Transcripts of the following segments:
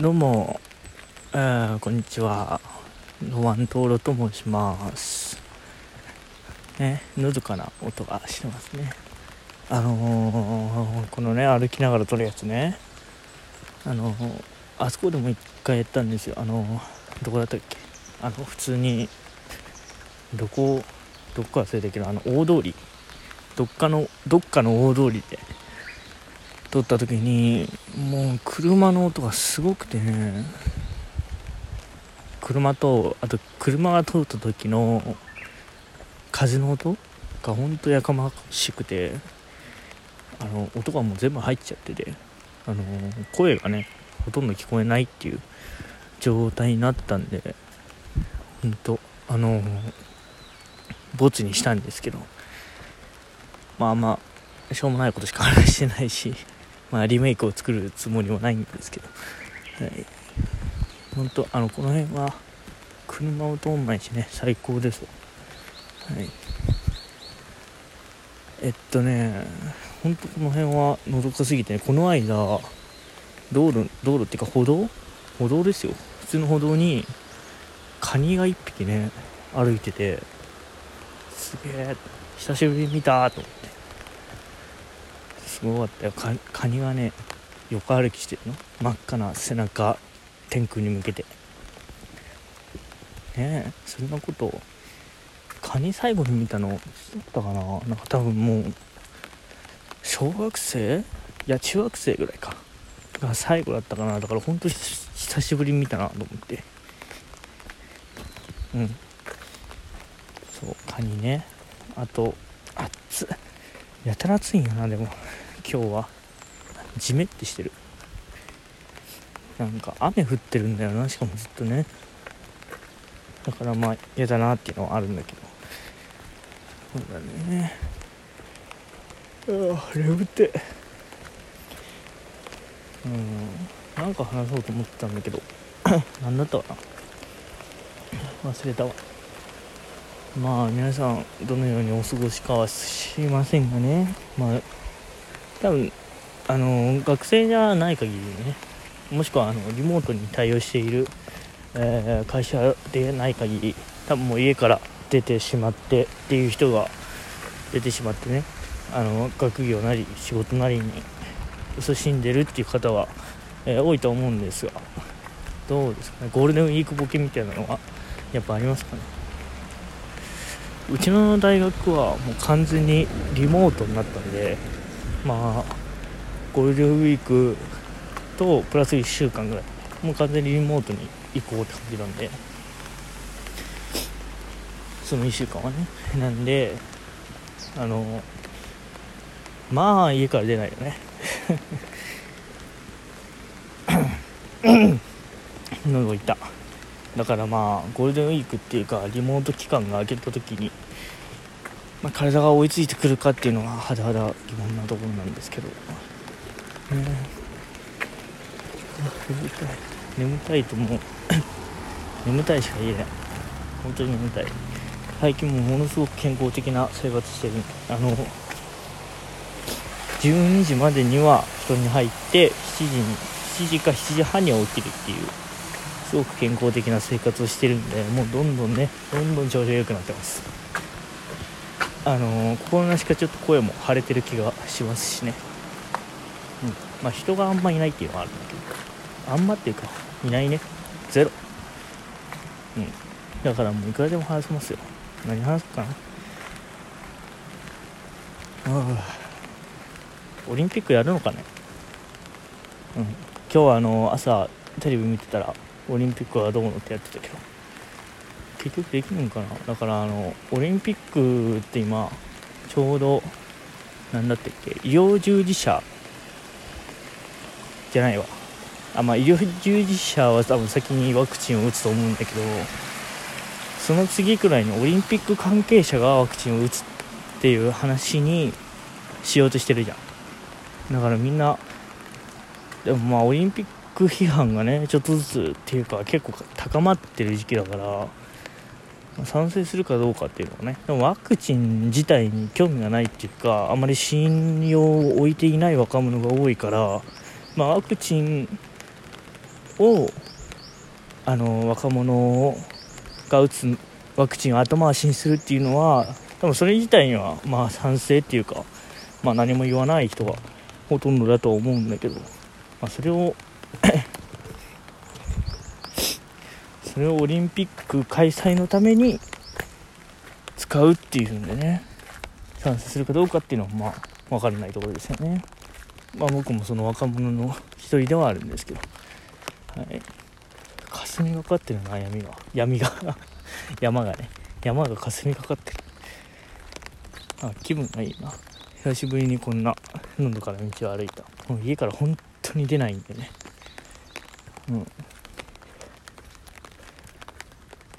どうも、えー、こんにちは。ノワントーロと申します。ね、のどかな音がしてますね。あのー、このね、歩きながら撮るやつね。あのー、あそこでも一回やったんですよ。あのー、どこだったっけ？あの、普通に、どこ、どっか忘れたけど、あの、大通り。どっかの、どっかの大通りで撮った時にもう車の音がすごくてね。車とあと車が通った時の風の音がほんとやかましくてあの音がもう全部入っちゃっててあの声がねほとんど聞こえないっていう状態になったんでほんとあのボツにしたんですけどまあまあしょうもないことしか話してないし。まあ、リメイクを作るつもりもないんですけど、はい、本当あのこの辺は車を通んないしね最高ですはい。えっとね本当この辺はのどかすぎてねこの間道路道路っていうか歩道？歩道ですよ。普通の歩道にカニが1匹ね歩いててすげえ久しぶりに見たと思って。すごかったよ。カカニがね横歩きしてるの。真っ赤な背中天空に向けて。ねえそんなことカニ最後に見たのいつだったかな。なんか多分もう小学生？いや中学生ぐらいか。が最後だったかな。だから本当に久しぶりに見たなと思って。うん。そうカニね。あと熱っ。やたら暑いんやなでも。今日は。ジメってしてる。なんか雨降ってるんだよな。しかもずっとね。だからまあ嫌だなっていうのはあるんだけど。そうだね。ああ眠って。うん。なんか話そうと思ってたんだけど。何だったかな。忘れたわ。まあ皆さんどのようにお過ごしかはしませんがね。まあ多分あの学生じゃない限りねもしくはあのリモートに対応している、えー、会社でない限り多分もう家から出てしまってっていう人が出てしまってねあの学業なり仕事なりに勤しんでるっていう方は、えー、多いと思うんですがどうですかね？ゴールデンウィークボケみたいなのはやっぱありますかね？うちの大学はもう完全にリモートになったんでまあゴールデンウィークとプラス1週間ぐらい。もう完全にリモートに行こうって感じなんで。その1週間はね。なんであのまあ家から出ないよね。喉痛だからまあゴールデンウィークっていうかリモート期間が明けた時に、まあ、体が追いついてくるかっていうのがはだはだ疑問なところなんですけど、ね、眠たい。眠たいともう 眠たいしか言えない。本当に眠たい。最近もものすごく健康的な生活してる。あの12時までには布団に入って7時に7時か7時半には起きるっていうすごく健康的な生活をしてるんでもうどんどんねどんどん調子が良くなってます。あのー、心なしかちょっと声も腫れてる気がしますしね。うん。まあ人があんまいないっていうのはあるんだけどあんまっていうかいないね。ゼロ。うん。だからもういくらでも話せますよ。何話すかな。ああオリンピックやるのかね。うん。今日はあの朝テレビ見てたらオリンピックはどうのってやってたけど結局できるのかな。だからあのオリンピックって今ちょうど何だったっけ医療従事者じゃないわ。あまあ医療従事者は多分先にワクチンを打つと思うんだけどその次くらいにオリンピック関係者がワクチンを打つっていう話にしようとしてるじゃん。だからみんなでもまあオリンピック批判がねちょっとずつっていうか結構高まってる時期だから賛成するかどうかっていうのはね。でもワクチン自体に興味がないっていうかあまり信用を置いていない若者が多いから、まあ、ワクチンをあの若者が打つワクチンを後回しにするっていうのは多分それ自体にはまあ賛成っていうか、まあ、何も言わない人がほとんどだと思うんだけど、まあ、それをそれをオリンピック開催のために使うっていうんでね賛成するかどうかっていうのはまあ分からないところですよね。まあ僕もその若者の一人ではあるんですけど、はい。霞がかってるな、闇が。闇 が山がね。山が霞がかってる。あ、気分がいいな。久しぶりにこんな、喉から道を歩いた。もう家から本当に出ないんでね。うん。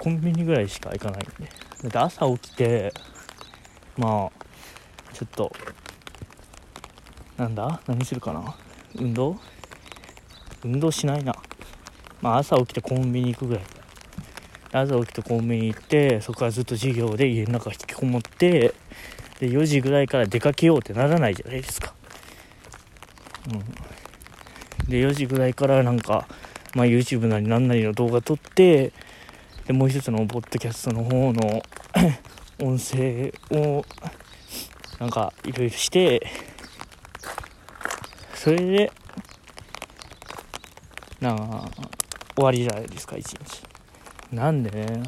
コンビニぐらいしか行かないんで。だって朝起きて、まあ、ちょっとなんだ？何するかな？運動？運動しないな。まあ朝起きてコンビニ行くぐらい。朝起きてコンビニ行ってそこからずっと授業で家の中引きこもってで4時ぐらいから出かけようってならないじゃないですか。うん。で4時ぐらいからなんか、まあ、YouTube なり何なりの動画撮ってでもう一つのポッドキャストの方の 音声をなんかいろいろしてそれでなあ終わりじゃないですか一日。なんでね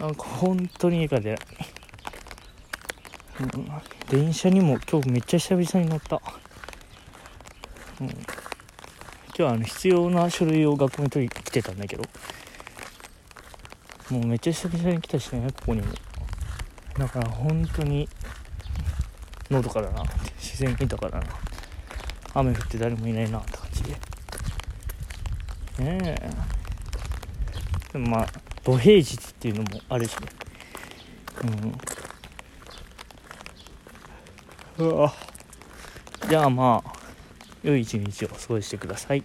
なんか本当にいいか出ない、うん、電車にも今日めっちゃ久々に乗った、うん、今日はあの必要な書類を学校に取り来てたんだけど。もうめっちゃ久々に来たしねここにも。だから本当にのどかだな。自然豊かだな。雨降って誰もいないなって感じで。ねえ。でもまあ土平日っていうのもあるしね。うん。うわ。じゃあまあ良い一日を過ごしてください。